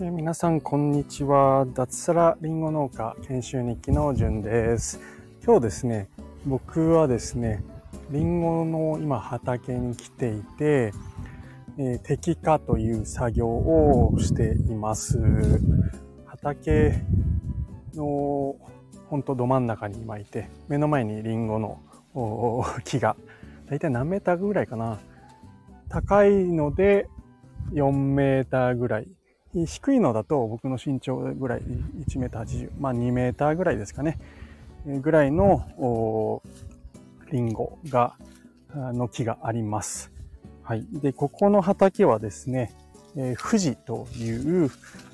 皆さんこんにちは。脱サラリンゴ農家研修日記のじゅんです。今日ですね僕はですねリンゴの今畑に来ていて、えー、摘果という作業をしています。畑のほんとど真ん中に今いて目の前にリンゴの木がだいたい何メーターぐらいかな。高いので4メーターぐらい低いのだと僕の身長ぐらい1メーター80まあ2メーターぐらいですかねぐらいのリンゴがの木があります。はい。で、ここの畑はですね、えー、富士という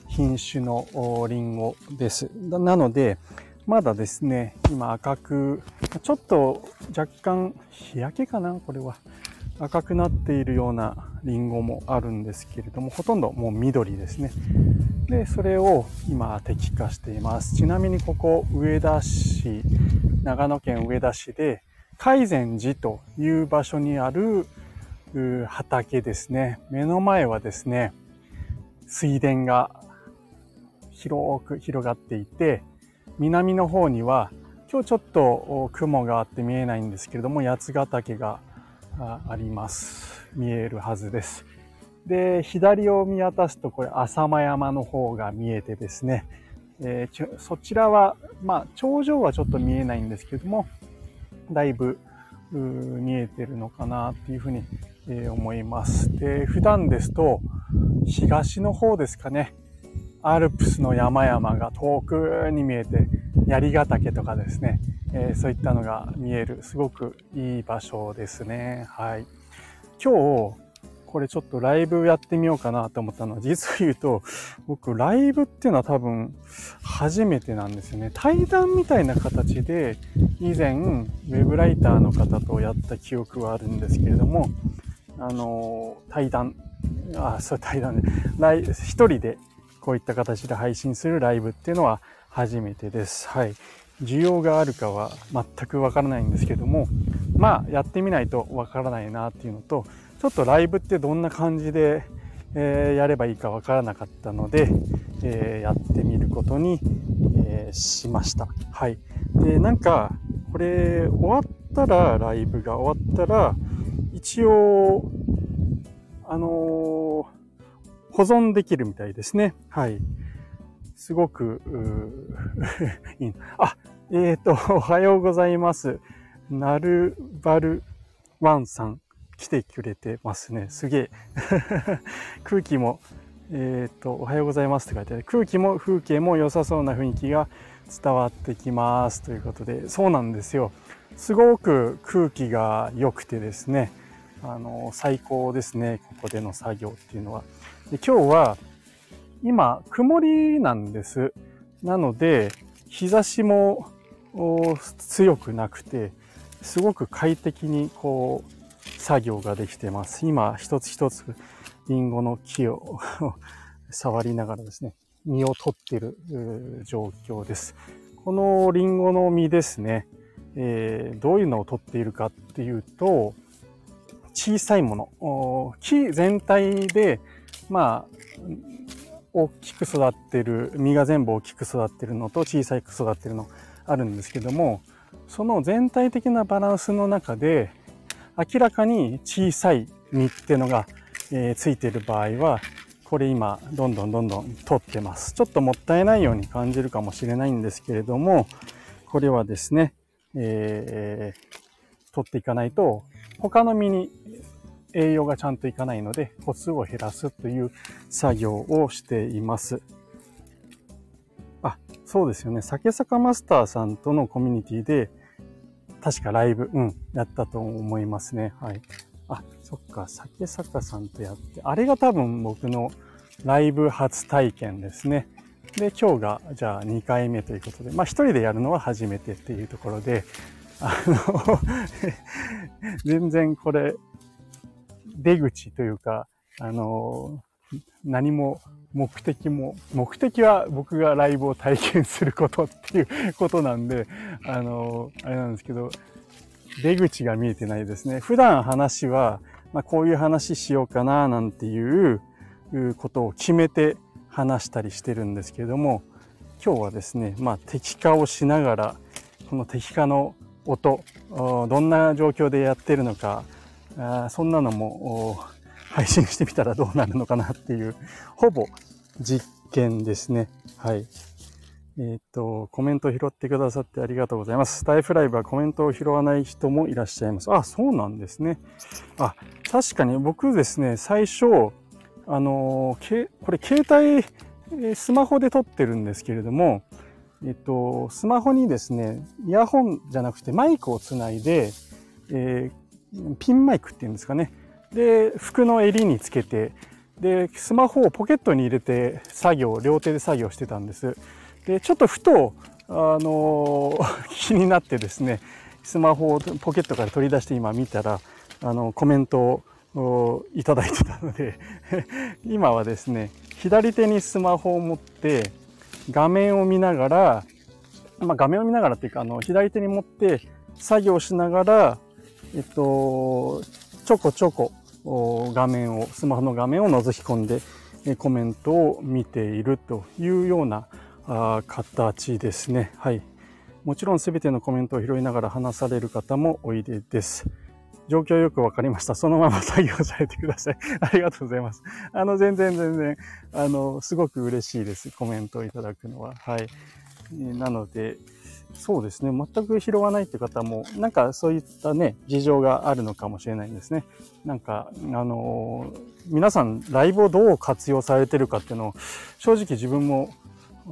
品種のリンゴです。なので、まだですね、今赤く、ちょっと若干日焼けかなこれは。赤くなっているようなリンゴもあるんですけれども、ほとんどもう緑ですね。で、それを今摘果しています。ちなみにここ上田市、長野県上田市で海禅寺という場所にある畑ですね。目の前はですね、水田が広く広がっていて、南の方には今日ちょっと雲があって見えないんですけれども八ヶ岳がああります。見えるはずです。で左を見渡すとこれ浅間山の方が見えてですね、えー、そちらはまあ頂上はちょっと見えないんですけどもだいぶ見えてるのかなっていうふうに、えー、思います。で普段ですと東の方ですかね。アルプスの山々が遠くに見えて槍ヶ岳とかですね。えー、そういったのが見えるすごくいい場所ですね。はい。今日、これちょっとライブやってみようかなと思ったのは、実を言うと、僕、ライブっていうのは多分初めてなんですよね。対談みたいな形で、以前、ウェブライターの方とやった記憶はあるんですけれども、あの、対談、あ、そう、対談で、ライ一人でこういった形で配信するライブっていうのは初めてです。はい。需要があるかは全くわからないんですけどもまあやってみないとわからないなっていうのとちょっとライブってどんな感じで、えー、やればいいかわからなかったので、えー、やってみることに、えー、しました。はい。でなんかこれ終わったらライブが終わったら一応あの保存できるみたいですね。はい。すごく、いい。あ、えっ、ー、と、おはようございます。なるばるワンさん、来てくれてますね。すげえ。空気も、えっ、ー、と、おはようございますって書いてある。空気も風景も良さそうな雰囲気が伝わってきます。ということで、そうなんですよ。すごく空気が良くてですね、あの、最高ですね。ここでの作業っていうのは。で今日は、今、曇りなんです。なので、日差しも強くなくて、すごく快適にこう、作業ができてます。今、一つ一つ、リンゴの木を 触りながらですね、実を取っている状況です。このリンゴの実ですね、えー、どういうのを取っているかっていうと、小さいもの、木全体で、まあ、大きく育ってる実が全部大きく育ってるのと小さく育ってるのあるんですけどもその全体的なバランスの中で明らかに小さい実ってのが、えー、ついてる場合はこれ今どんどんどんどん取ってます。ちょっともったいないように感じるかもしれないんですけれどもこれはですね、えー、取っていかないと他の実に栄養がちゃんといかないので、個数を減らすという作業をしています。あ、そうですよね。酒坂マスターさんとのコミュニティで、確かライブ、うん、やったと思いますね。はい。あ、そっか、酒坂さんとやって、あれが多分僕のライブ初体験ですね。で、今日が、じゃあ2回目ということで、まあ一人でやるのは初めてっていうところで、あの 全然これ、出口というか、あの、何も目的も、目的は僕がライブを体験することっていうことなんで、あの、あれなんですけど、出口が見えてないですね。普段話は、まあ、こういう話しようかななんていうことを決めて話したりしてるんですけれども今日はですね、まあ、適化をしながらこの適化の音どんな状況でやってるのかあそんなのも配信してみたらどうなるのかなっていうほぼ実験ですね。はい。えっ、と、コメントを拾ってくださってありがとうございます。スタイフライブはコメントを拾わない人もいらっしゃいます。あ、そうなんですね。あ、確かに僕ですね、最初、あの、けこれ携帯、スマホで撮ってるんですけれども、えっと、スマホにですね、イヤホンじゃなくてマイクをつないで、えー、ピンマイクっていうんですかね。で、服の襟につけて、で、スマホをポケットに入れて作業、両手で作業してたんです。で、ちょっとふと、あの 気になってですね、スマホをポケットから取り出して今見たら、あの、コメントをいただいてたので 今はですね、左手にスマホを持って、画面を見ながら、まあ、画面を見ながらっていうか、あの、左手に持って作業しながら、えっと、ちょこちょこ画面を、スマホの画面を覗き込んでコメントを見ているというような形ですね。はい。もちろん全てのコメントを拾いながら話される方もおいでです。状況よくわかりました。そのまま作業されてください。ありがとうございます。あの、全然全然、あの、すごく嬉しいです。コメントをいただくのは。はい。なので、そうですね。全く拾わないって方も、なんかそういったね、事情があるのかもしれないんですね。なんか、あの皆さんライブをどう活用されてるかっていうのを、正直自分も、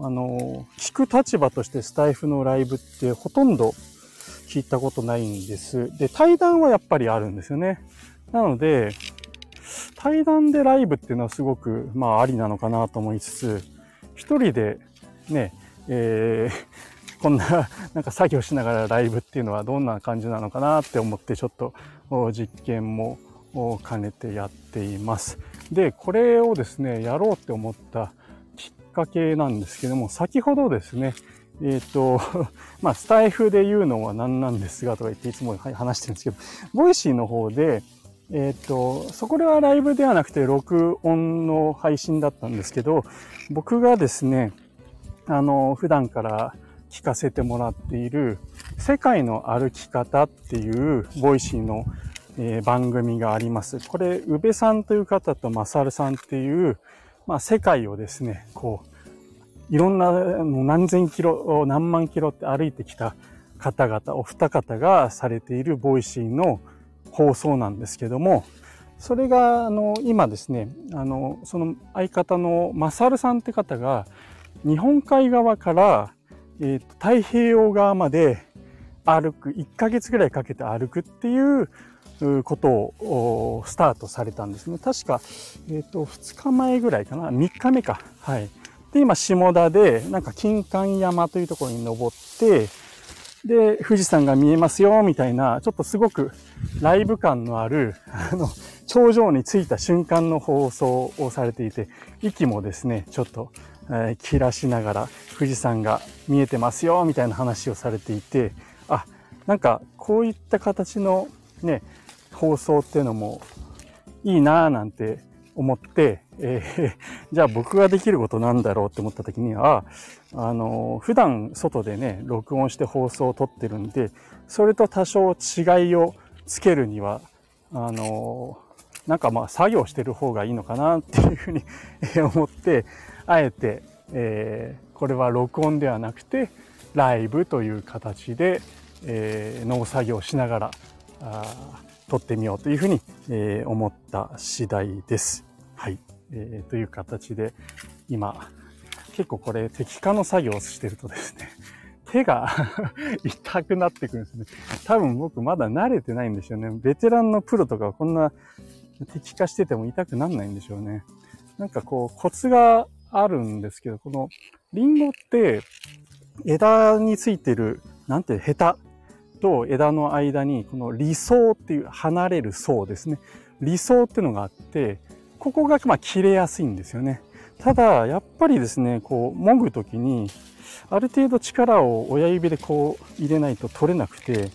あの聞く立場としてスタイフのライブってほとんど聞いたことないんです。で、対談はやっぱりあるんですよね。なので、対談でライブっていうのはすごく、まあ、ありなのかなと思いつつ、一人でね、えーこんななんか作業しながらライブっていうのはどんな感じなのかなって思ってちょっと実験も兼ねてやっています。で、これをですね、やろうって思ったきっかけなんですけども、先ほどですね、えっ、と、まあ、スタイフで言うのは何なんですがとか言っていつも話してるんですけど、ボイシーの方で、えっ、ー、と、そこではライブではなくて録音の配信だったんですけど、僕がですね、あの、普段から聞かせてもらっている世界の歩き方っていうボイシーの、えー、番組があります。これ、宇部さんという方とマサルさんっていう、まあ、世界をですね、こう、いろんな何千キロ、何万キロって歩いてきた方々、お二方がされているボイシーの放送なんですけども、それが、あの、今ですね、あの、その相方のマサルさんって方が、日本海側からえーと、太平洋側まで歩く、1ヶ月ぐらいかけて歩くっていうことをスタートされたんですね。確か、えっ、ー、と、2日前ぐらいかな、3日目か。はい。で、今、下田で、なんか、金環山というところに登って、で、富士山が見えますよ、みたいな、ちょっとすごくライブ感のある、あの、頂上に着いた瞬間の放送をされていて、息もですね、ちょっとえ、切らしながら富士山が見えてますよみたいな話をされていてあなんかこういった形のね放送っていうのもいいなぁなんて思って、えー、じゃあ僕ができることなんだろうって思った時には、あの、普段外でね、録音して放送を撮ってるんで、それと多少違いをつけるには、あの、なんかまあ作業してる方がいいのかなっていうふうに 思って、あえて、えー、これは録音ではなくてライブという形で、えー、農作業しながらあ撮ってみようというふうに、えー、思った次第です。はい、えー。という形で今結構これ適化の作業をしてるとですね手が 痛くなってくるんですね。多分僕まだ慣れてないんですよね。ベテランのプロとかこんな適化してても痛くなんないんでしょうね。なんかこうコツがあるんですけど、このリンゴって枝についてる、なんていうヘタと枝の間にこの理想っていう離れる層ですね。理想っていうのがあって、ここがまあ切れやすいんですよね。ただ、やっぱりですね、こう、もぐときに、ある程度力を親指でこう入れないと取れなくて、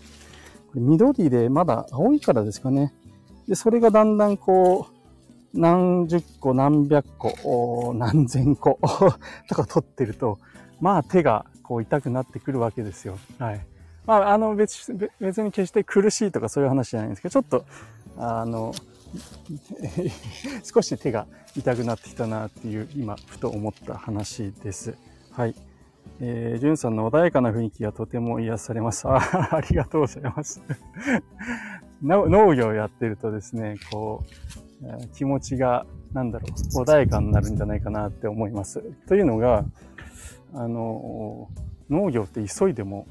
緑でまだ青いからですかね。で、それがだんだんこう、何十個、何百個、何千個 とか取ってると、まあ手がこう痛くなってくるわけですよ。はい。まあ、あの別、別に決して苦しいとかそういう話じゃないんですけど、ちょっと、あの、少し手が痛くなってきたなっていう、今、ふと思った話です。はい。えー、じゅんさんの穏やかな雰囲気がとても癒されます。あ りがとうございます農業やってるとですね、こう、気持ちが、なんだろう、穏やかになるんじゃないかなって思います。というのが、あの、農業って急いでも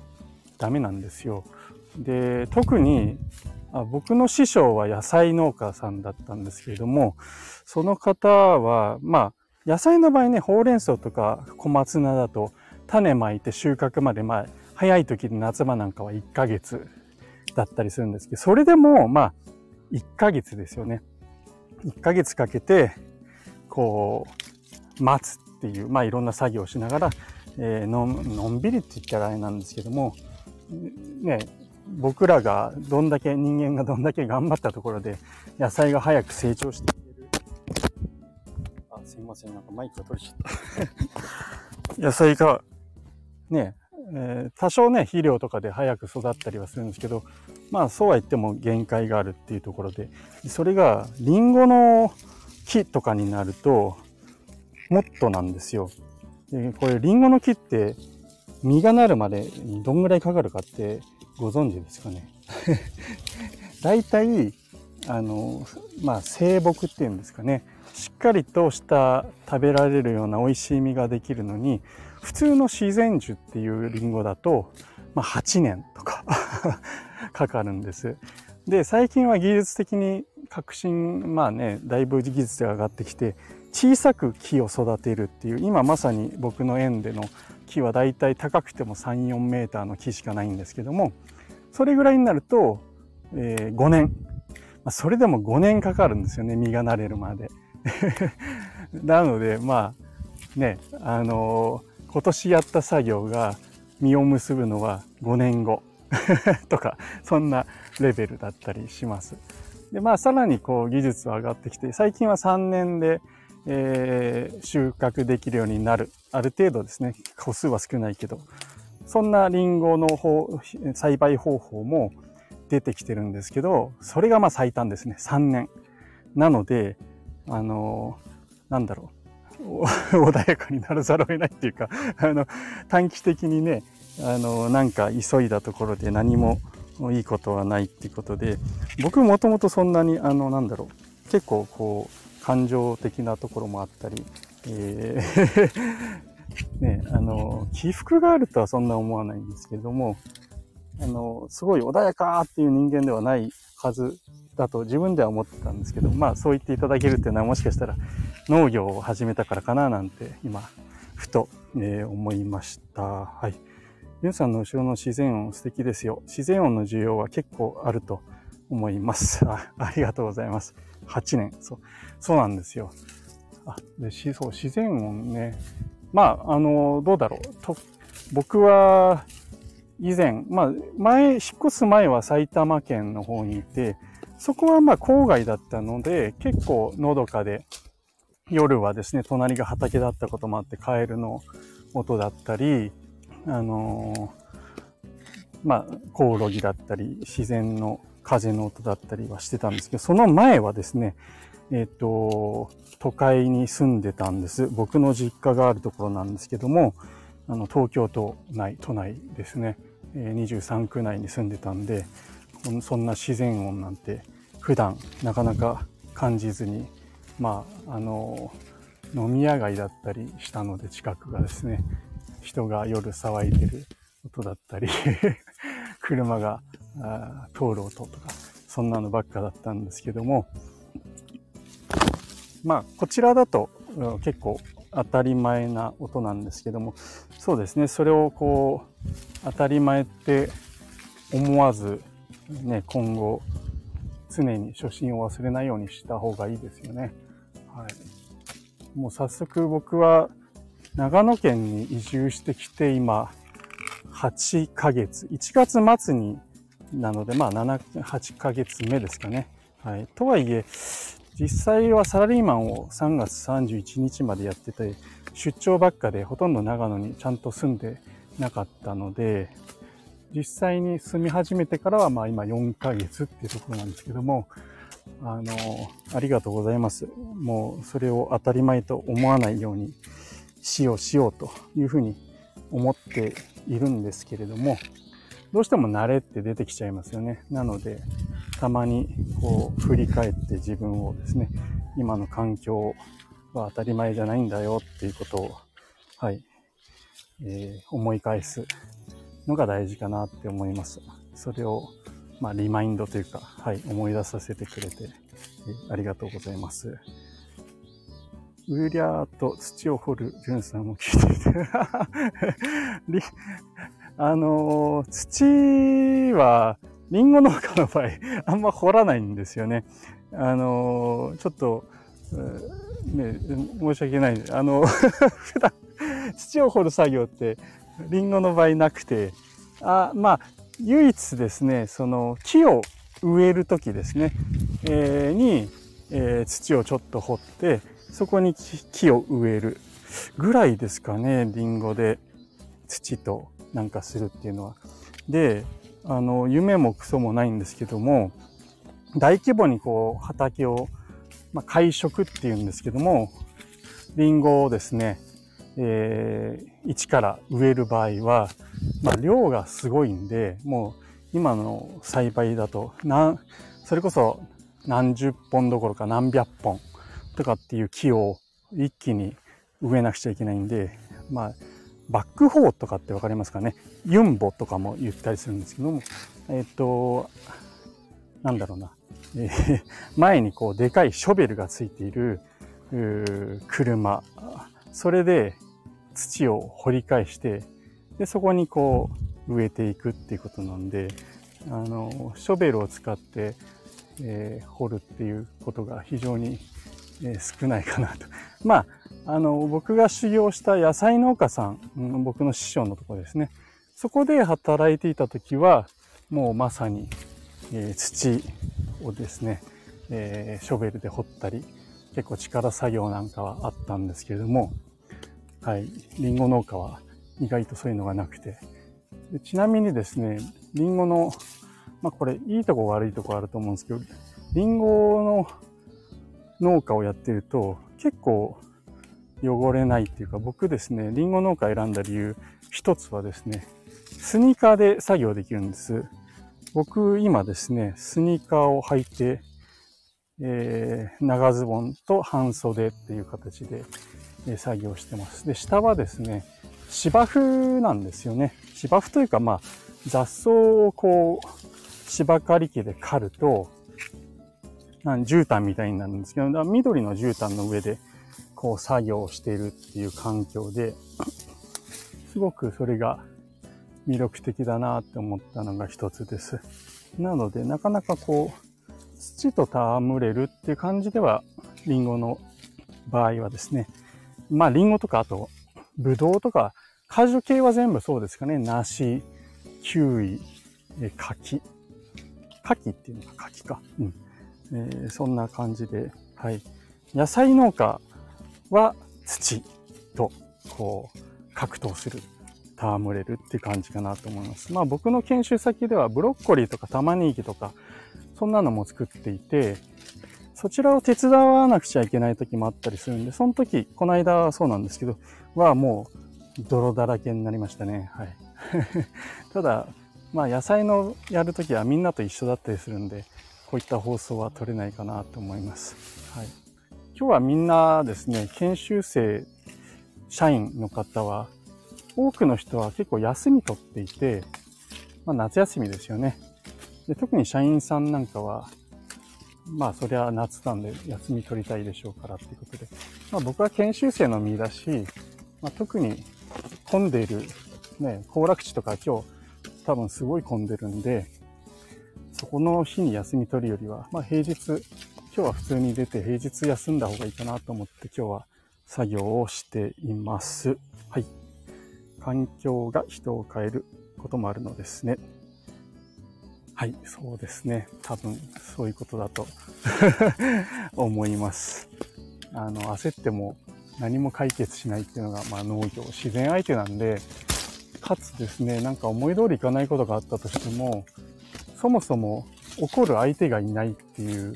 ダメなんですよ。で、特にあ僕の師匠は野菜農家さんだったんですけれども、その方は、まあ、野菜の場合ね、ほうれん草とか小松菜だと種まいて収穫まで、まあ、早い時で夏場なんかは1ヶ月だったりするんですけど、それでも、まあ、1ヶ月ですよね。1ヶ月かけて、こう、待つっていう、まあいろんな作業をしながら、えー、ののんびりって言ったらあれなんですけども、ね、僕らがどんだけ、人間がどんだけ頑張ったところで、野菜が早く成長していける。あ、すいません、なんかマイクが取れちゃった。野菜が、ね、えー、多少ね、肥料とかで早く育ったりはするんですけど、まあそうは言っても限界があるっていうところで、それがリンゴの木とかになると、もっとなんですよ。でこれリンゴの木って実がなるまでにどんぐらいかかるかってご存知ですかね？大体、あの、まあ、生木っていうんですかね。しっかりとした食べられるような美味しい実ができるのに、普通の自然樹っていうリンゴだと、まあ、8年とか かかるんです。で、最近は技術的に革新、まあね、だいぶ技術が上がってきて、小さく木を育てるっていう、今まさに僕の園での木はだいたい高くても3、4メーターの木しかないんですけども、それぐらいになると、えー、5年。まあ、それでも5年かかるんですよね、実がなれるまで。なので、まあ、ね、あのー、今年やった作業が実を結ぶのは5年後 とか、そんなレベルだったりします。で、まあ、さらにこう技術は上がってきて、最近は3年で、えー、収穫できるようになる。ある程度ですね、個数は少ないけど、そんなリンゴの栽培方法も出てきてるんですけど、それがまあ最短ですね。3年。なので、あの、なんだろう。穏やかにならざるを得ないっていうか、あの、短期的にね、あの、なんか急いだところで何もいいことはないっていうことで、僕もともとそんなに、あの、なんだろう。結構こう、感情的なところもあったり、えー ね、あの、起伏があるとはそんな思わないんですけれども、あの、すごい穏やかっていう人間ではないはずだと自分では思ってたんですけど、まあそう言っていただけるっていうのはもしかしたら農業を始めたからかななんて今、ふと、えー、思いました。はい。ユンさんの後ろの自然音素敵ですよ。自然音の需要は結構あると思います。あ ありがとうございます。8年。そう。そうなんですよ。あ、で、し、そう、自然音ね。まあ、あの、どうだろう。と、僕は、以前、まあ、前、引っ越す前は埼玉県の方にいて、そこはまあ郊外だったので、結構のどかで、夜はですね、隣が畑だったこともあって、カエルの音だったり、あのまあ、コオロギだったり、自然の風の音だったりはしてたんですけど、その前はですね、えっ、ー、と、都会に住んでたんです。僕の実家があるところなんですけども、あの、東京都内、都内ですね、23区内に住んでたんで、そんな自然音なんて普段なかなか感じずに、まあ、あの、飲み屋街だったりしたので近くがですね、人が夜騒いでる音だったり 車が通る音とか、そんなのばっかだったんですけども、まあ、こちらだと結構当たり前な音なんですけども、そうですね、それをこう、当たり前って思わず、ね、今後、常に初心を忘れないようにした方がいいですよね。はい。もう早速僕は長野県に移住してきて今、8ヶ月、1月末になので、まあ7、8ヶ月目ですかね。はい。とはいえ、実際はサラリーマンを3月31日までやってて、出張ばっかでほとんど長野にちゃんと住んでなかったので、実際に住み始めてからはまあ今4ヶ月っていうところなんですけども、あの、ありがとうございます。もうそれを当たり前と思わないようにしようしようというふうに思っているんですけれども、どうしても慣れって出てきちゃいますよね。なので、たまにこう振り返って自分をですね、今の環境は当たり前じゃないんだよっていうことを、はい、えー、思い返すのが大事かなって思います。それを、まあ、リマインドというか、はい、思い出させてくれて、ありがとうございます。ウーリャーと土を掘るジュンさんも聞いていて あのー、土は、リンゴ農家の場合、あんま掘らないんですよね。あのー、ちょっと、ね、申し訳ない。あの、普段、土を掘る作業って、リンゴの場合なくて、あまあ、唯一ですね、その木を植えるときですね、えー、に、えー、土をちょっと掘って、そこに木を植えるぐらいですかね、リンゴで土となんかするっていうのは。で、あの、夢もクソもないんですけども、大規模にこう畑を、まあ、会食っていうんですけども、リンゴをですね、えー、一から植える場合は、まあ、量がすごいんで、もう今の栽培だと、なんそれこそ何十本どころか何百本とかっていう木を一気に植えなくちゃいけないんで、まあ、バックホーとかってわかりますかね？ユンボとかも言ったりするんですけども、えっ、と、なんだろうな。えー、前にこうでかいショベルがついている車。それで土を掘り返して、で、そこにこう植えていくっていうことなんで、あの、ショベルを使って、えー、掘るっていうことが非常に、えー、少ないかなと。まあ、あの、僕が修行した野菜農家さん、僕の師匠のところですね。そこで働いていた時は、もうまさに、えー、土をですね、えー、ショベルで掘ったり、結構力作業なんかはあったんですけれども、はい、リンゴ農家は意外とそういうのがなくて。でちなみにですね、リンゴの、まあこれいいとこ悪いとこあると思うんですけど、リンゴの農家をやってると結構汚れないっていうか、僕ですね、リンゴ農家選んだ理由、一つはですね、スニーカーで作業できるんです。僕今ですね、スニーカーを履いて、えー、長ズボンと半袖っていう形で、え、作業してます。で、下はですね、芝生なんですよね。芝生というか、まあ、雑草をこう、芝刈り機で刈ると、なん絨毯みたいになるんですけど、緑の絨毯の上で、こう作業しているっていう環境で、すごくそれが魅力的だなって思ったのが一つです。なので、なかなかこう、土と戯れるっていう感じでは、リンゴの場合はですね、まあリンゴとかあと、ブドウとか、果樹系は全部そうですかね。梨、キウイ、え柿。柿っていうのが柿か。うん。えー、そんな感じで、はい。野菜農家は土と、こう、格闘する。戯れるっていう感じかなと思います。まあ僕の研修先ではブロッコリーとか玉ねぎとか、そんなのも作っていて、そちらを手伝わなくちゃいけない時もあったりするんで、その時、この間はそうなんですけど、はもう泥だらけになりましたね。はい。ただ、まあ野菜のやる時はみんなと一緒だったりするんで、こういった放送は取れないかなと思います。はい。今日はみんなですね、研修生、社員の方は、多くの人は結構休み取っていて、まあ夏休みですよね。で特に社員さんなんかは、まあそりゃ夏なんで休み取りたいでしょうからっていうことで、まあ僕は研修生の身だし、まあ、特に混んでいる、ね、行楽地とか今日多分すごい混んでるんで、そこの日に休み取るよりは、まあ平日、今日は普通に出て平日休んだ方がいいかなと思って今日は作業をしています。はい。環境が人を変えることもあるのですね。はい、そうですね。多分、そういうことだと 思います。あの、焦っても何も解決しないっていうのが、まあ農業、自然相手なんで、かつですね、なんか思い通りいかないことがあったとしても、そもそも怒る相手がいないっていう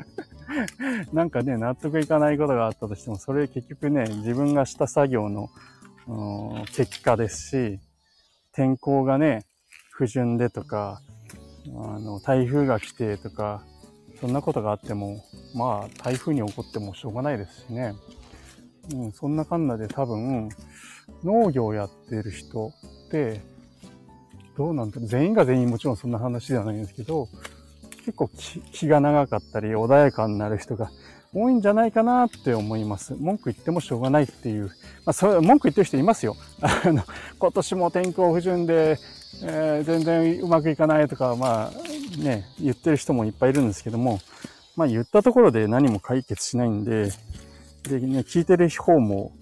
なんかね、納得いかないことがあったとしても、それ結局ね、自分がした作業の結果ですし、天候がね、不順でとか、あの、台風が来てとか、そんなことがあっても、まあ、台風に起こってもしょうがないですしね。うん、そんなかんなで多分、農業やってる人って、どうなんだ。全員が全員もちろんそんな話ではないんですけど、結構気が長かったり穏やかになる人が多いんじゃないかなって思います。文句言ってもしょうがないっていう。まあ、それ、文句言ってる人いますよ。あの、今年も天候不順で、えー、全然うまくいかないとか、まあ、ね、言ってる人もいっぱいいるんですけども、まあ言ったところで何も解決しないんで、で、ね、聞いてる方も、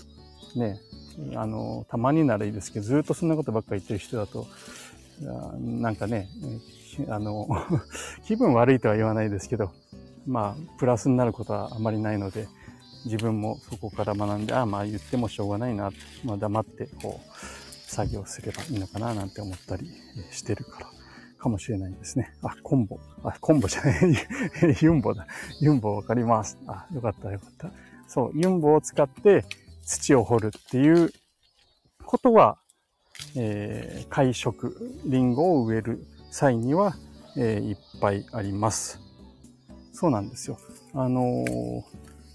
ね、あの、たまにならいいですけど、ずっとそんなことばっかり言ってる人だと、なんかね、あの、気分悪いとは言わないですけど、まあ、プラスになることはあまりないので、自分もそこから学んで、ああ、まあ言ってもしょうがないな、まあ黙って、こう、作業すればいいのかな、なんて思ったりしてるから、かもしれないですね。あ、コンボ。あ、コンボ じゃない。ユンボだ。ユンボわかります。あ、よかった、よかった。そう、ユンボを使って土を掘るっていうことは、えー、会食、リンゴを植える際には、えー、いっぱいあります。そうなんですよ。あのー、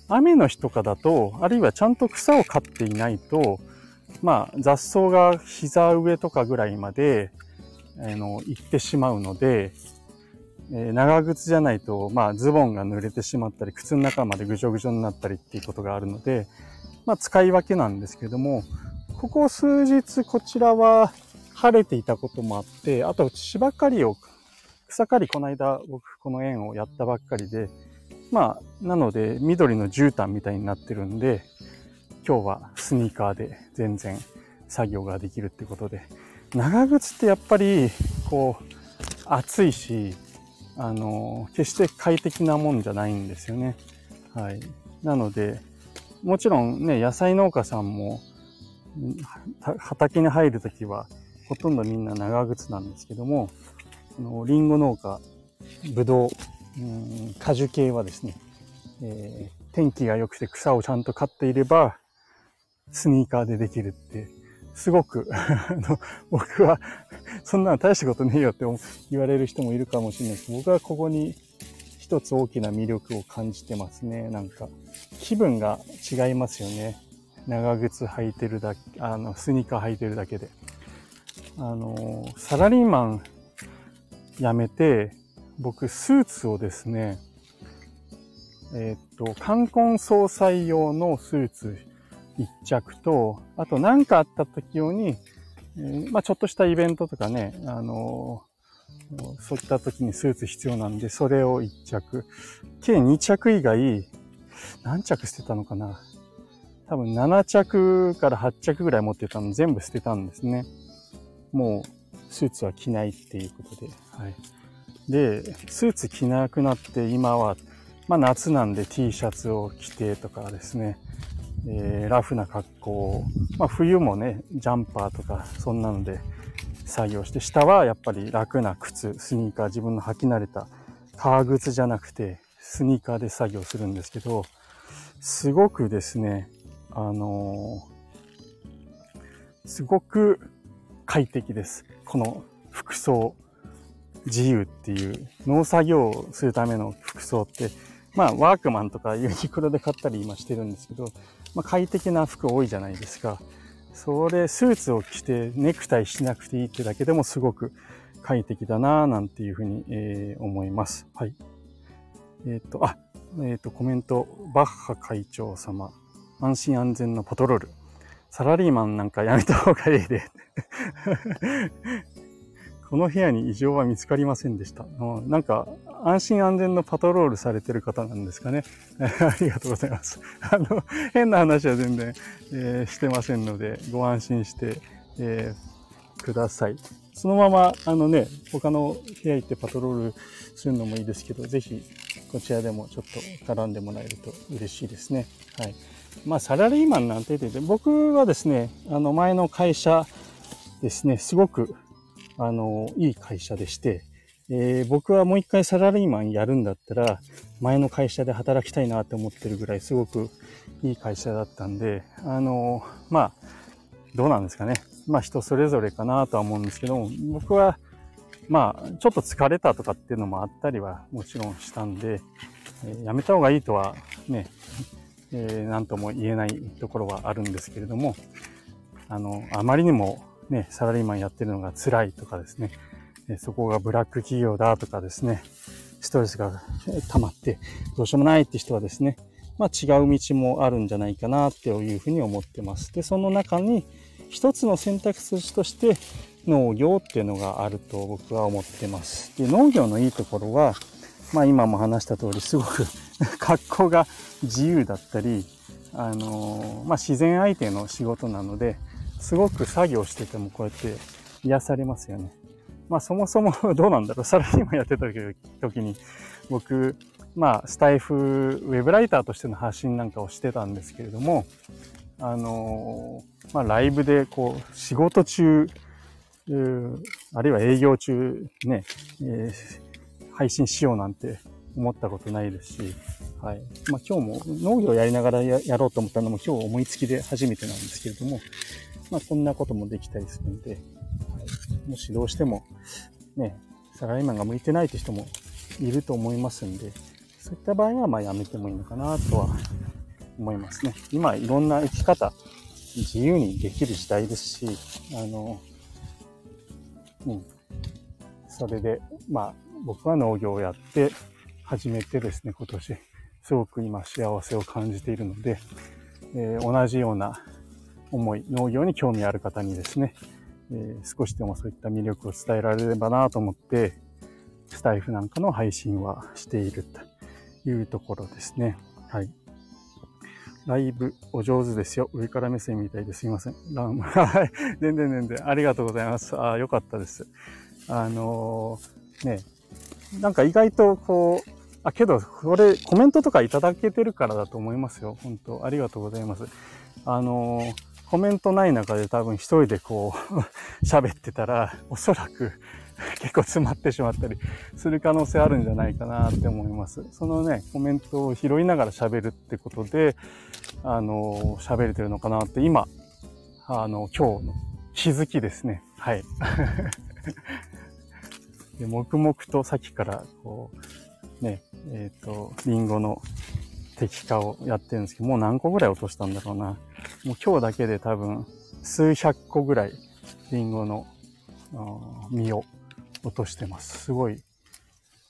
雨の日とかだと、あるいはちゃんと草を刈っていないと、まあ、雑草が膝上とかぐらいまで、あの、行ってしまうので、え、長靴じゃないと、まあ、ズボンが濡れてしまったり、靴の中までぐじょぐじょになったりっていうことがあるので、まあ、使い分けなんですけども、ここ数日こちらは晴れていたこともあって、あと芝刈りを、草刈りこの間僕この園をやったばっかりで、まあ、なので緑の絨毯みたいになってるんで、今日はスニーカーで全然作業ができるってことで、長靴ってやっぱり、こう、暑いし、あの、決して快適なもんじゃないんですよね。はい。なので、もちろんね、野菜農家さんも、畑に入るときは、ほとんどみんな長靴なんですけども、のリンゴ農家、ぶどう、うん果樹系はですね、えー、天気が良くて草をちゃんと刈っていれば、スニーカーでできるって、すごく あの僕は、そんなの大したことねえよって言われる人もいるかもしれないです、僕はここに一つ大きな魅力を感じてますね。なんか、気分が違いますよね。長靴履いてるだけ、あの、スニーカー履いてるだけで。あの、サラリーマン辞めて、僕、スーツをですね、えっ、と、冠婚葬祭用のスーツ一着と、あと何かあった時用に、えー、まあちょっとしたイベントとかね、あのそういった時にスーツ必要なんで、それを一着。計2着以外、何着捨てたのかな多分7着から8着ぐらい持ってたの全部捨てたんですね。もう、スーツは着ないっていうことで。はい。で、スーツ着なくなって今は、まあ夏なんで T シャツを着てとかですね、えー、ラフな格好、まあ冬もね、ジャンパーとかそんなので作業して、下はやっぱり楽な靴、スニーカー、自分の履き慣れた革靴じゃなくて、スニーカーで作業するんですけど、すごくですね、あのー、すごく快適です。この服装、自由っていう農作業をするための服装って、まあワークマンとかユニクロで買ったり今してるんですけど、まあ快適な服多いじゃないですか。それ、スーツを着てネクタイしなくていいってだけでもすごく快適だなぁなんていうふうに、えー、思います。はい。えっ、と、あ、えっ、と、コメント、バッハ会長様。安心安全のパトロール。サラリーマンなんかやめた方がいいで。この部屋に異常は見つかりませんでした。なんか、安心安全のパトロールされてる方なんですかね。ありがとうございます。あの、変な話は全然、えー、してませんので、ご安心して、えー、ください。そのまま、あのね、他の部屋行ってパトロールするのもいいですけど、ぜひ、こちらでもちょっと絡んでもらえると嬉しいですね。はい。まあ、サラリーマンなんて言ってて、僕はですね、あの、前の会社ですね、すごく、あの、いい会社でして、えー、僕はもう一回サラリーマンやるんだったら、前の会社で働きたいなって思ってるぐらいすごくいい会社だったんで、あの、まあ、どうなんですかね。まあ人それぞれかなとは思うんですけど、僕は、まあ、ちょっと疲れたとかっていうのもあったりはもちろんしたんで、えー、やめた方がいいとはね、えー、なんとも言えないところはあるんですけれども、あの、あまりにもね、サラリーマンやってるのが辛いとかですね、そこがブラック企業だとかですね、ストレスが溜まってどうしようもないって人はですね、まあ違う道もあるんじゃないかなっていうふうに思ってます。で、その中に一つの選択肢として農業っていうのがあると僕は思ってます。で、農業のいいところは、まあ今も話した通りすごく 格好が自由だったり、あのまあ自然相手の仕事なので、すごく作業しててもこうやって癒されますよね。まあそもそも どうなんだろう。サラリーマンやってた時に僕、まあスタイフ、ウェブライターとしての発信なんかをしてたんですけれども、あのまあライブでこう仕事中、あるいは営業中ね、えー、配信しようなんて思ったことないですし、はい。まあ今日も農業やりながらやろうと思ったのも今日思いつきで初めてなんですけれども、まあこんなこともできたりするんで、はいもしどうしても、ね、サラリーマンが向いてないって人もいると思いますんで、そういった場合は、まあやめてもいいのかなとは思いますね。今、いろんな生き方、自由にできる時代ですし、あの、うん。それで、まあ、僕は農業をやって始めてですね、今年、すごく今幸せを感じているので、えー、同じような思い、農業に興味ある方にですね、えー、少しでもそういった魅力を伝えられればなと思って、スタイフなんかの配信はしているというところですね。はい。ライブお上手ですよ。上から目線みたいですいません。ラム、はい。全然全然。ありがとうございます。ああ、よかったです。あのー、ね、なんか意外とこう、あ、けど、これコメントとかいただけてるからだと思いますよ。本当ありがとうございます。あのーコメントない中で多分一人でこう 喋ってたら、おそらく 結構詰まってしまったりする可能性あるんじゃないかなって思います。そのね、コメントを拾いながら喋るってことで、あの、喋れてるのかなって今、あの、今日の気づきですね。はい。で黙々とさっきからこう、ね、えっ、ー、と、リンゴの適化をやってるんですけど、もう何個ぐらい落としたんだろうな。もう今日だけで多分数百個ぐらいリンゴの実を落としてます。すごい、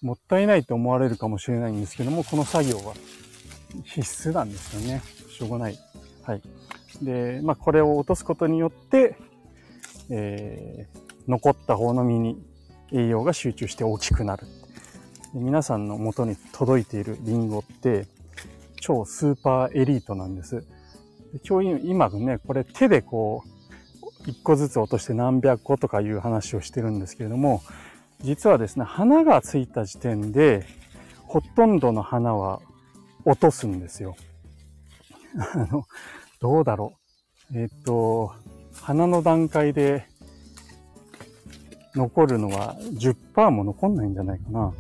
もったいないと思われるかもしれないんですけども、この作業は必須なんですよね。しょうがない。はい。で、まあこれを落とすことによって、えー、残った方の実に栄養が集中して大きくなる。皆さんの元に届いているリンゴって、超スーパーエリートなんです。今日今ね、これ手でこう、一個ずつ落として何百個とかいう話をしてるんですけれども、実はですね、花がついた時点で、ほとんどの花は落とすんですよ。あの、どうだろう。えっ、と、花の段階で残るのは10%も残んないんじゃないかな。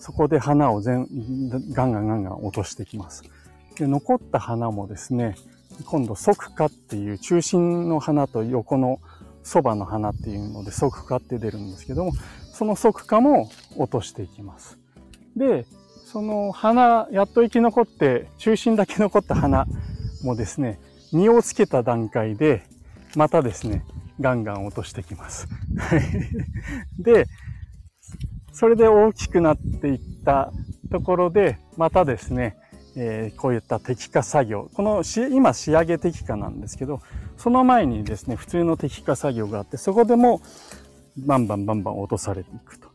そこで花を全、ガンガンガンガン落としてきます。で、残った花もですね、今度側花っていう中心の花と横のそばの花っていうので側花って出るんですけども、その側花も落としていきます。で、その花、やっと生き残って、中心だけ残った花もですね、実をつけた段階で、またですね、ガンガン落としてきます。で、それで大きくなっていったところで、またですね、えー、こういった摘化作業。このし、今仕上げ摘化なんですけど、その前にですね、普通の摘化作業があって、そこでもバンバンバンバン落とされていくと。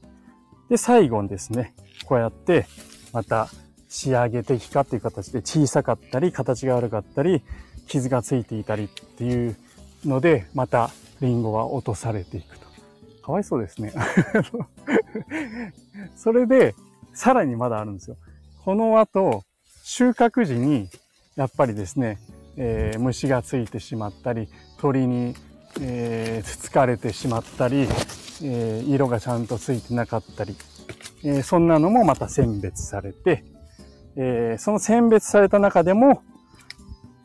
で、最後にですね、こうやって、また仕上げ摘化っていう形で小さかったり、形が悪かったり、傷がついていたりっていうので、またリンゴは落とされていくと。かわいそうですね。それで、さらにまだあるんですよ。この後、収穫時に、やっぱりですね、えー、虫がついてしまったり、鳥に、えー、つつかれてしまったり、えー、色がちゃんとついてなかったり、え、そんなのもまた選別されて、え、その選別された中でも、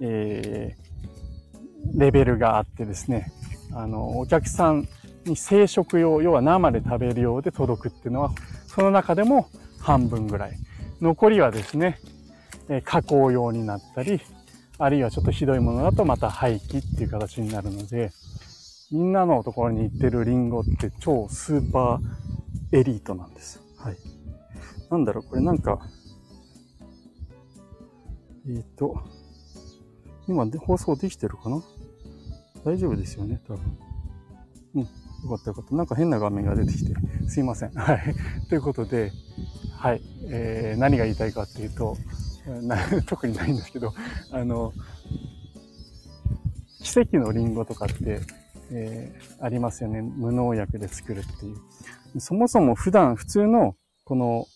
え、レベルがあってですね、あの、お客さんに生食用、要は生で食べるようで届くっていうのは、その中でも半分ぐらい。残りはですね、え加工用になったり、あるいはちょっとひどいものだとまた廃棄っていう形になるので、みんなのところに行ってるリンゴって超スーパーエリートなんです。はい。なんだろう、これなんか、えっ、ー、と、今で放送できてるかな？大丈夫ですよね、多分。うん。よかったよかった。なんか変な画面が出てきて、すいません。はい。ということで、はい。えー、何が言いたいかっていうと、特にないんですけど、あの、奇跡のリンゴとかって、えー、ありますよね。無農薬で作るっていう。そもそも普段普通のこの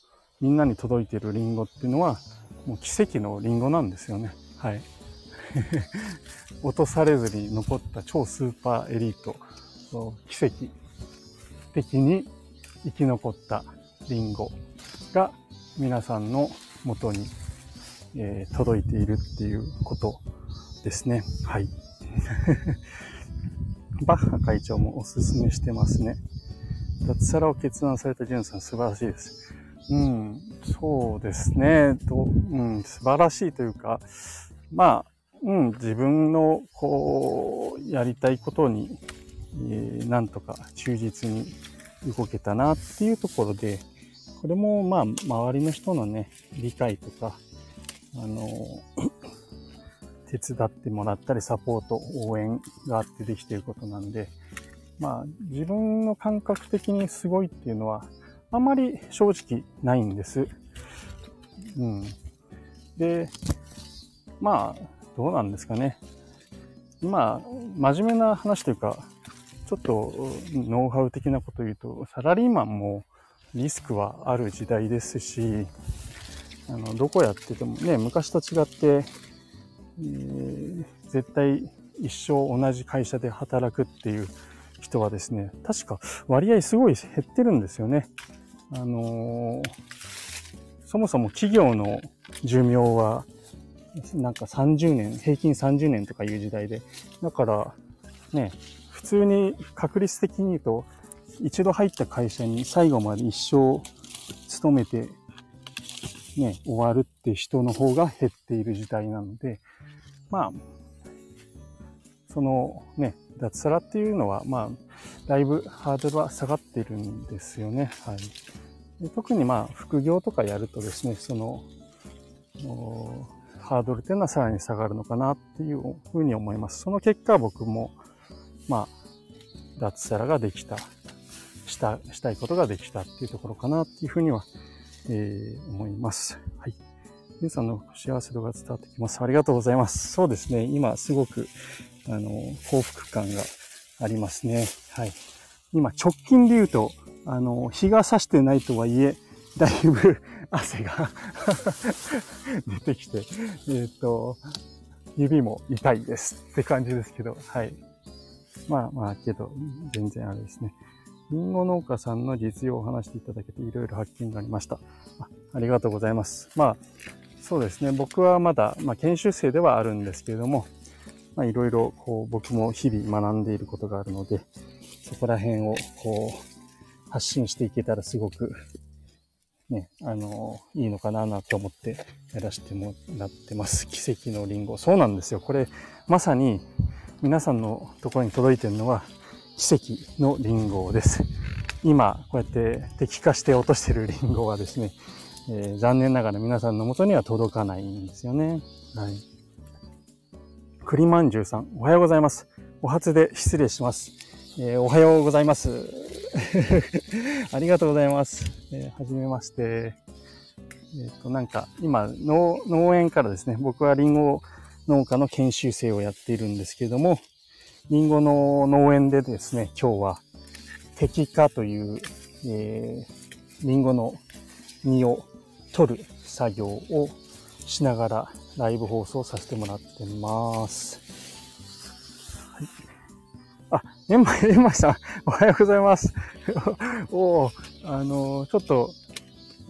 みんなに届いてるリンゴっていうのはもう奇跡のリンゴなんですよね。はい。落とされずに残った超スーパーエリート、奇跡的に生き残ったリンゴが皆さんの元に、えー、届いているっていうことですね。はい。バッハ会長もおすすめしてますね。脱サラを決断されたジュンさん素晴らしいです。うん、そうですね。と、うん、素晴らしいというか、まあ、うん、自分の、こう、やりたいことに、えー、なんとか忠実に動けたなっていうところで、これも、まあ、周りの人のね、理解とか、あの、手伝ってもらったり、サポート、応援があってできていることなんで、まあ、自分の感覚的にすごいっていうのは、あんまり正直ないんです。うん。で、まあ、どうなんですかね。今、真面目な話というか、ちょっとノウハウ的なこと言うと、サラリーマンもリスクはある時代ですし、あの、どこやっててもね、昔と違って、えー、絶対一生同じ会社で働くっていう人はですね、確か割合すごい減ってるんですよね。あのー、そもそも企業の寿命は、なんか30年、平均30年とかいう時代で、だから、ね、普通に確率的に言うと、一度入った会社に最後まで一生勤めて、ね、終わるって人の方が減っている時代なので、まあ、そのね、脱サラっていうのは、まあ、だいぶハードルは下がってるんですよね。はい。で特にまあ、副業とかやるとですね、その、ハードルっていうのはさらに下がるのかなっていうふうに思います。その結果僕も、まあ、脱サラができた、した、したいことができたっていうところかなっていうふうには、えー、思います。はい。皆さんの幸せ度が伝わってきます。ありがとうございます。そうですね。今すごく、あの、幸福感がありますね。はい。今直近で言うと、あの、日が差してないとはいえ、だいぶ汗が 出てきて、えっ、ー、と、指も痛いですって感じですけど、はい。まあまあ、けど、全然あれですね。りんご農家さんの実用を話していただけていろいろ発見がありましたあ。ありがとうございます。まあ、そうですね。僕はまだ、まあ、研修生ではあるんですけれども、まあ、いろいろ、こう、僕も日々学んでいることがあるので、そこら辺を、こう、発信していけたらすごく、ね、あの、いいのかななと思ってやらせてもらってます。奇跡のリンゴ。そうなんですよ。これ、まさに皆さんのところに届いてるのは奇跡のリンゴです。今、こうやって敵化して落としてるリンゴはですね、えー、残念ながら皆さんの元には届かないんですよね。はい。栗まんじゅうさん、おはようございます。お初で失礼します。えー、おはようございます。ありがとうございます。えー、はじめまして。えっ、ー、と、なんか、今農、農園からですね、僕はリンゴ農家の研修生をやっているんですけれども、リンゴの農園でですね、今日は摘果という、えー、リンゴの実を取る作業をしながらライブ放送させてもらってます。はい、あ、エンマイ、エンマさん、おはようございます。おあの、ちょっと、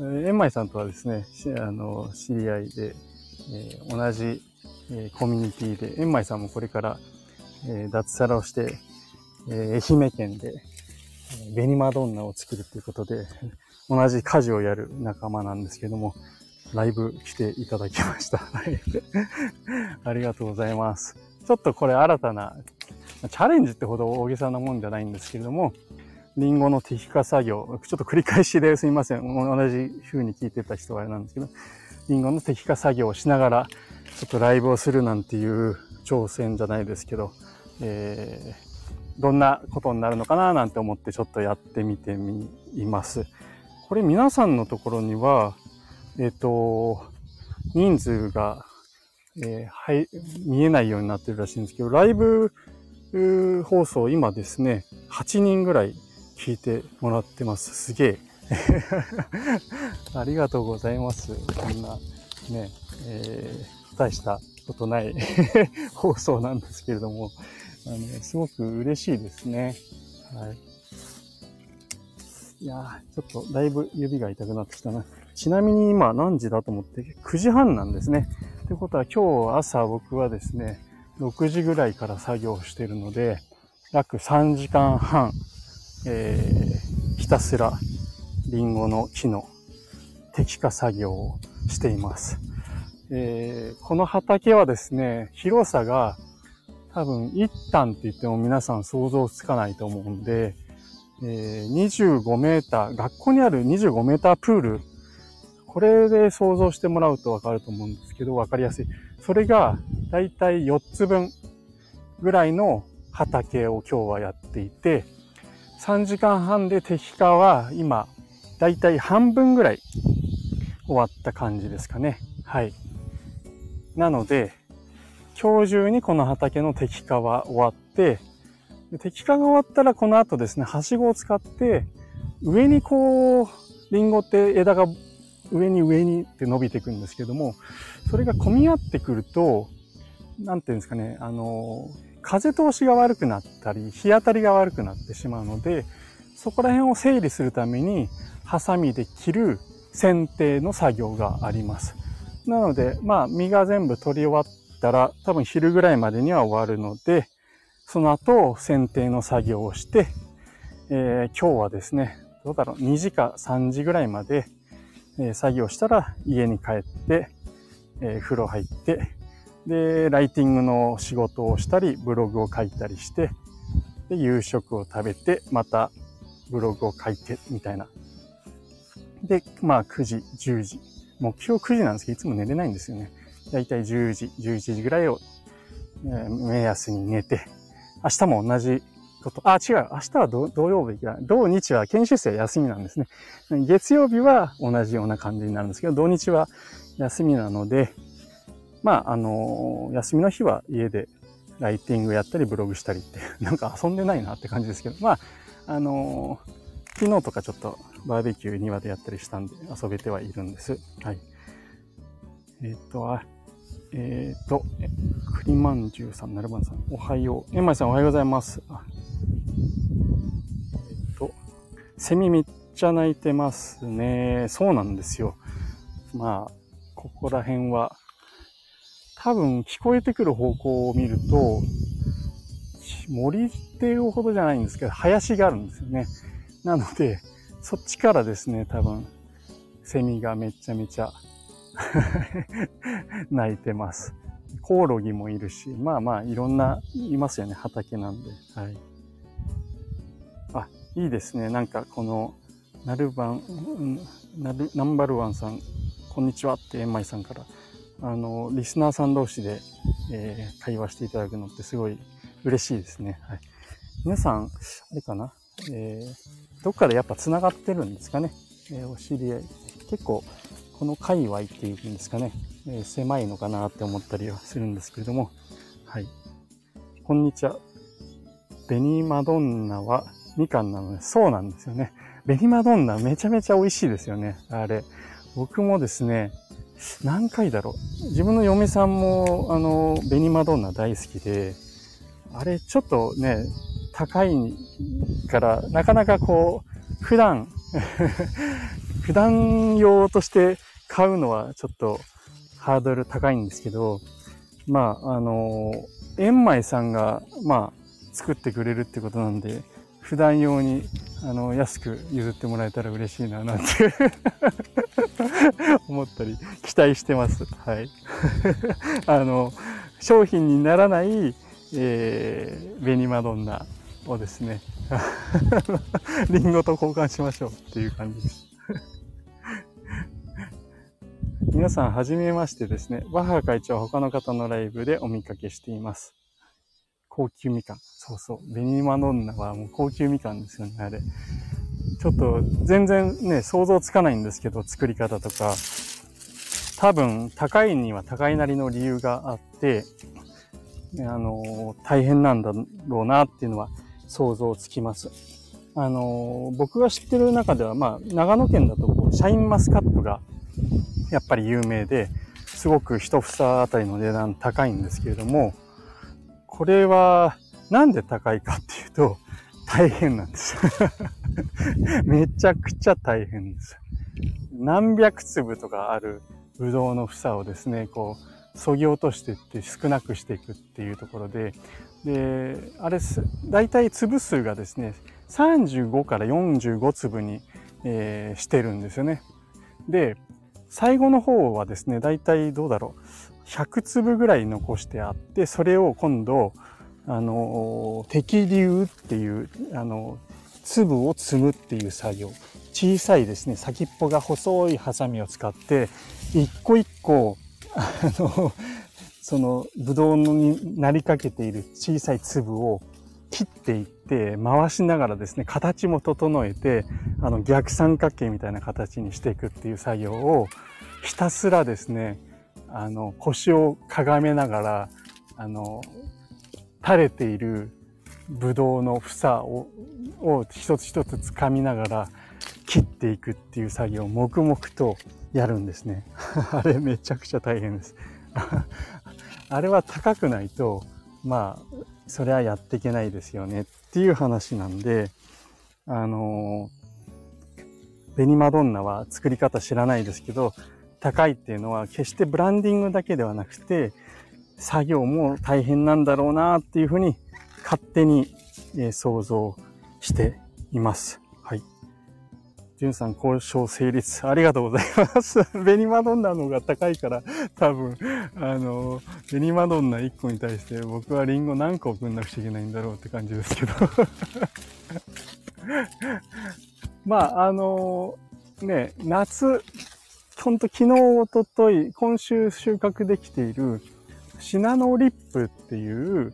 エンマイさんとはですね、あの、知り合いで、えー、同じ、えー、コミュニティで、エンマイさんもこれから、え、脱サラをして、え愛媛県で、ベニマドンナを作るということで、同じ家事をやる仲間なんですけども、ライブ来ていただきました。ありがとうございます。ちょっとこれ新たな、チャレンジってほど大げさなもんじゃないんですけれども、リンゴの摘果作業、ちょっと繰り返しですいません。同じ風に聞いてた人はあれなんですけど、リンゴの摘果作業をしながら、ちょっとライブをするなんていう挑戦じゃないですけど、えー、どんなことになるのかななんて思ってちょっとやってみてみます。これ皆さんのところには、えっ、ー、と、人数が、えー、はい、見えないようになってるらしいんですけど、ライブ放送今ですね、8人ぐらい聞いてもらってます。すげえ。ありがとうございます。こんな、ね、えー、大したことない 放送なんですけれども、あの、すごく嬉しいですね。はい。いや、ちょっとだいぶ指が痛くなってきたな。ちなみに今何時だと思って9時半なんですね。ということは今日朝僕はですね、6時ぐらいから作業してるので、約3時間半、えー、ひたすらリンゴの木の摘果作業をしています。えー、この畑はですね、広さが多分一旦って言っても皆さん想像つかないと思うんで、えー、25メーター、学校にある25メータープール、これで想像してもらうとわかると思うんですけど、わかりやすい。それがだいたい4つ分ぐらいの畑を今日はやっていて、3時間半で摘果は今、だいたい半分ぐらい終わった感じですかね。はい。なので、今日中にこの畑の摘果は終わって、摘果が終わったらこの後ですね、はしごを使って、上にこう、リンゴって枝が上に上にって伸びていくんですけども、それが混み合ってくると、なんていうんですかね、あの、風通しが悪くなったり、日当たりが悪くなってしまうので、そこら辺を整理するために、ハサミで切る剪定の作業があります。なので、まあ、実が全部取り終わったら、多分昼ぐらいまでには終わるので、その後、剪定の作業をして、えー、今日はですね、どうだろう、2時か3時ぐらいまで、えー、作業したら家に帰って、えー、風呂入って、で、ライティングの仕事をしたり、ブログを書いたりして、で、夕食を食べて、またブログを書いて、みたいな。で、まあ9時、10時。目標9時なんですけど、いつも寝れないんですよね。だいたい10時、11時ぐらいを、えー、目安に寝て、明日も同じこと。あ、違う。明日は土曜日が、土日は研修生休みなんですね。月曜日は同じような感じになるんですけど、土日は休みなので、まあ、あの、休みの日は家でライティングやったりブログしたりって、なんか遊んでないなって感じですけど、まあ、あの、昨日とかちょっとバーベキュー庭でやったりしたんで遊べてはいるんです。はい。えっ、と、あ、えっ、と、栗まんじゅうさん、なるばんさん、おはよう。えんまいさん、おはようございます。えっ、と、セミめっちゃ鳴いてますね。そうなんですよ。まあ、ここら辺は多分聞こえてくる方向を見ると、森っていうほどじゃないんですけど、林があるんですよね。なので、そっちからですね、多分、セミがめちゃめちゃ 鳴いてます。コオロギもいるし、まあまあ、いろんな、いますよね、畑なんで。はい。あ、いいですね。なんか、この、ナルバン、ナル、ナンバルワンさん、こんにちはって、エンマイさんからあの、リスナーさん同士で、えー、会話していただくのってすごい嬉しいですね。はい。皆さん、あれかな？えー、どっかでやっぱ繋がってるんですかね。えー、お知り合い。結構、この界隈っていうんですかね、えー、狭いのかなって思ったりはするんですけれども、はい。こんにちは。ベニマドンナはみかんなので、そうなんですよね。紅マドンナめちゃめちゃ美味しいですよね。あれ。僕もですね、何回だろう。自分の嫁さんも、あの、紅マドンナ大好きで、あれちょっとね、高いから、なかなかこう、普段 普段用として買うのはちょっとハードル高いんですけど、まあ、あの、円米さんが、まあ、作ってくれるってことなんで、普段用に、あの、安く譲ってもらえたら嬉しいな、なんて 思ったり、期待してます。はい。あの、商品にならない、えー、紅マドンナをですね、リンゴと交換しましょうっていう感じです。皆さん、はじめましてですね。バッハ会長は他の方のライブでお見かけしています。高級みかん。そうそう。ベニマドンナはもう高級みかんですよね、あれ。ちょっと全然ね、想像つかないんですけど、作り方とか。多分、高いには高いなりの理由があって、あの、大変なんだろうなっていうのは想像つきます。あの、僕が知ってる中では、まあ、長野県だとこう、シャインマスカットがやっぱり有名で、すごく一房あたりの値段高いんですけれども、これはなんで高いかっていうと、大変なんです めちゃくちゃ大変です。何百粒とかあるブドウの房をですね、こう、削ぎ落としていって少なくしていくっていうところで、で、あれ、大体粒数がですね、35から45粒に、えー、してるんですよね。で、最後の方はですね、だいたいどうだろう、100粒ぐらい残してあって、それを今度、あの、適流っていう、あの、粒を積むっていう作業。小さいですね、先っぽが細いハサミを使って、一個一個、あの、その、ブドウになりかけている小さい粒を切っていって回しながらですね、形も整えて、あの逆三角形みたいな形にしていくっていう作業をひたすらですね、あの腰をかがめながら、あの、垂れているブドウの房をを一つ一つ掴みながら切っていくっていう作業を黙々とやるんですね。あれめちゃくちゃ大変です。あれは高くないと、まあ、それはやっていけないですよねっていう話なんで、あの、ベニマドンナは作り方知らないですけど、高いっていうのは決してブランディングだけではなくて、作業も大変なんだろうなっていうふうに勝手に想像しています。じゅんさん交渉成立。ありがとうございます。ベニマドンナの方が高いから、多分、あの、ベニマドンナ1個に対して僕はリンゴ何個送んなくちゃいけないんだろうって感じですけど。まあ、あの、ね、夏、ほんと昨日、おととい、今週収穫できているシナノリップっていう、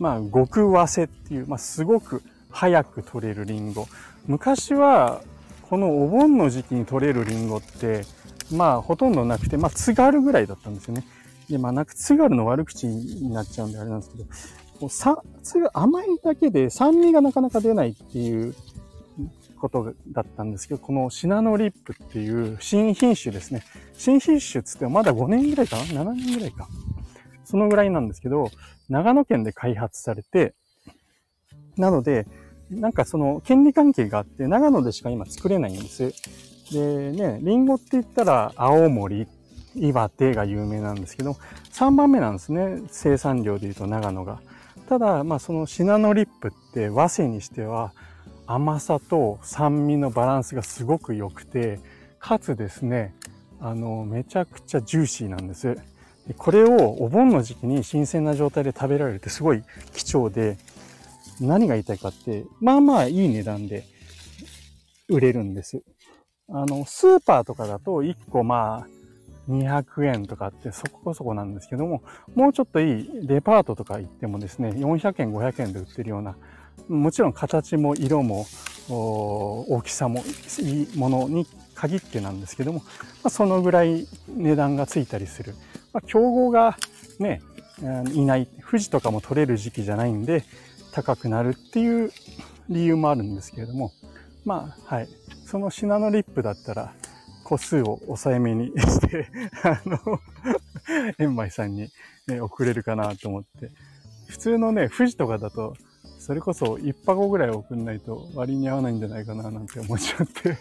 まあ、極早生っていう、まあ、すごく早く取れるリンゴ。昔は、このお盆の時期に取れるリンゴって、まあ、ほとんどなくて、まあ、津軽ぐらいだったんですよね。で、まあ、なんか津軽の悪口になっちゃうんであれなんですけど、こうさ、甘いだけで酸味がなかなか出ないっていうことだったんですけど、このシナノリップっていう新品種ですね。新品種つってもまだ5年ぐらいかな ?7 年ぐらいか。そのぐらいなんですけど、長野県で開発されて、なので、なんかその権利関係があって、長野でしか今作れないんです。でね、リンゴって言ったら青森、岩手が有名なんですけど、3番目なんですね。生産量で言うと長野が。ただ、まあそのシナノリップって和製にしては甘さと酸味のバランスがすごく良くて、かつですね、あの、めちゃくちゃジューシーなんです。これをお盆の時期に新鮮な状態で食べられるってすごい貴重で、何が言いたいかって、まあまあいい値段で売れるんです。あの、スーパーとかだと1個まあ200円とかってそこそこなんですけども、もうちょっといいデパートとか行ってもですね、400円、500円で売ってるような、もちろん形も色も大きさもいいものに限ってなんですけども、まあ、そのぐらい値段がついたりする。まあ、競合がね、いない、富士とかも取れる時期じゃないんで、高くなるっていう理由もあるんですけれども、まあ、はい。そのシナノリップだったら、個数を抑えめにして あの、円舞さんに、ね、送れるかなと思って。普通のね、富士とかだと、それこそ一箱ぐらい送んないと割に合わないんじゃないかななんて思っちゃって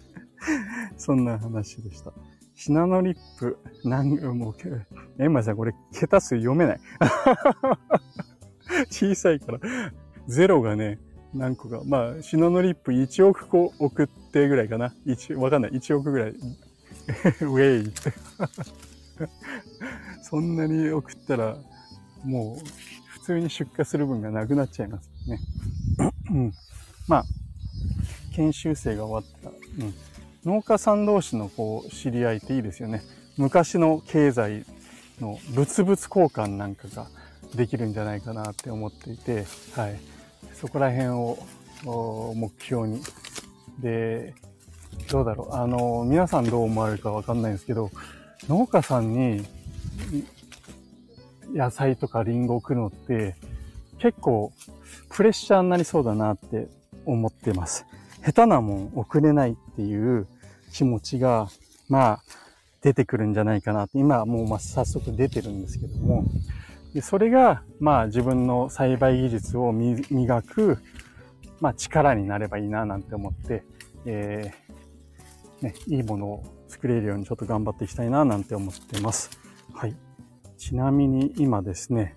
そんな話でした。シナノリップ、なん、もう、円舞さんこれ桁数読めない 小さいから、ゼロがね、何個か。まあ、シノノリップ1億個送ってぐらいかな。1、わかんない。1億ぐらい。ウェイって。そんなに送ったら、もう、普通に出荷する分がなくなっちゃいますね。まあ、研修生が終わった、うん。農家さん同士のこう、知り合いっていいですよね。昔の経済の物々交換なんかができるんじゃないかなって思っていて、はい。そこら辺を目標に。で、どうだろう。あの、皆さんどう思われるかわかんないんですけど、農家さんに野菜とかリンゴを送るのって結構プレッシャーになりそうだなって思ってます。下手なもん送れないっていう気持ちが、まあ、出てくるんじゃないかなって、今はもうま早速出てるんですけども、でそれが、まあ自分の栽培技術を磨く、まあ力になればいいななんて思って、えー、ね、いいものを作れるようにちょっと頑張っていきたいななんて思ってます。はい。ちなみに今ですね、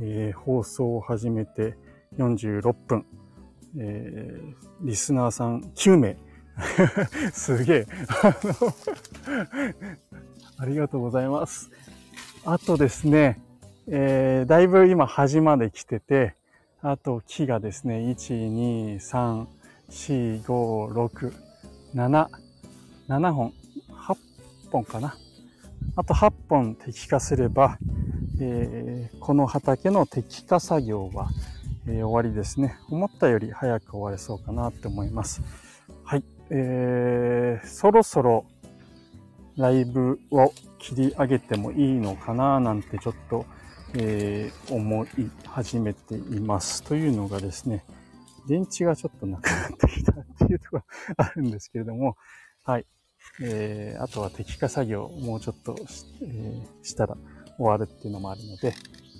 えー、放送を始めて46分、えー、リスナーさん9名。すげえ。ありがとうございます。あとですね、えー、だいぶ今端まで来てて、あと木がですね、1、2、3、4、5、6、7、7本、8本かな。あと8本適化すれば、えー、この畑の適化作業は、えー、終わりですね。思ったより早く終われそうかなって思います。はい。えー、そろそろライブを切り上げてもいいのかななんてちょっとえー、思い始めています。というのがですね、電池がちょっとなくなってきたっていうところがあるんですけれども、はい。えー、あとは適化作業もうちょっとし,、えー、したら終わるっていうのもあるので、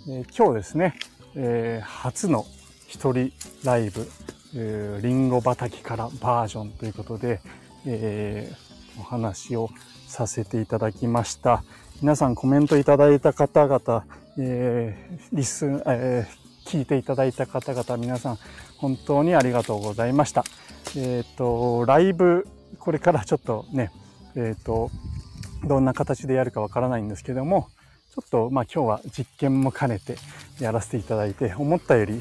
えー、今日ですね、えー、初の一人ライブ、えー、リンゴ畑からバージョンということで、えー、お話をさせていただきました。皆さんコメントいただいた方々、えー、リス、えー、聞いていただいた方々、皆さん、本当にありがとうございました。えっ、ー、と、ライブ、これからちょっとね、えっ、ー、と、どんな形でやるかわからないんですけども、ちょっと、まあ今日は実験も兼ねてやらせていただいて、思ったより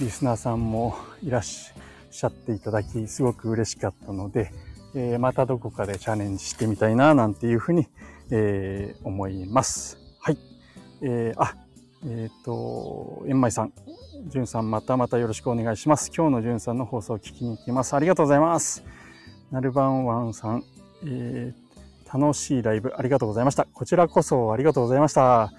リスナーさんもいらっしゃっていただき、すごく嬉しかったので、えー、またどこかでチャレンジしてみたいな、なんていうふうに、えー、思います。はい。えー、あ、えっ、ー、と、円舞さん、じゅんさん、またまたよろしくお願いします。今日のじゅんさんの放送を聞きに行きます。ありがとうございます。なるばんわんさん、えー、楽しいライブありがとうございました。こちらこそありがとうございました。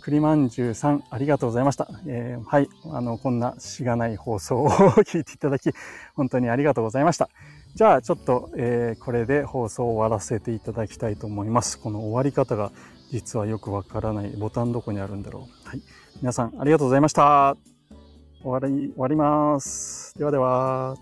栗まんじゅうさん、ありがとうございました。えー、はい。あの、こんなしがない放送を 聞いていただき、本当にありがとうございました。じゃあちょっと、えー、これで放送を終わらせていただきたいと思います。この終わり方が実はよくわからない。ボタンどこにあるんだろう。はい。皆さんありがとうございました。終わり、終わります。ではでは。